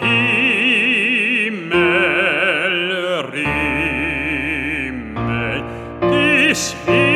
Himmel rimmel, dies Himmel.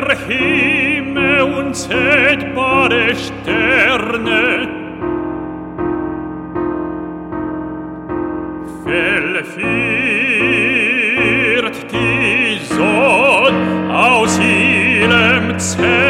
der Himmel unzählbare Sterne. Verliert die Sonne aus ihrem Zelt.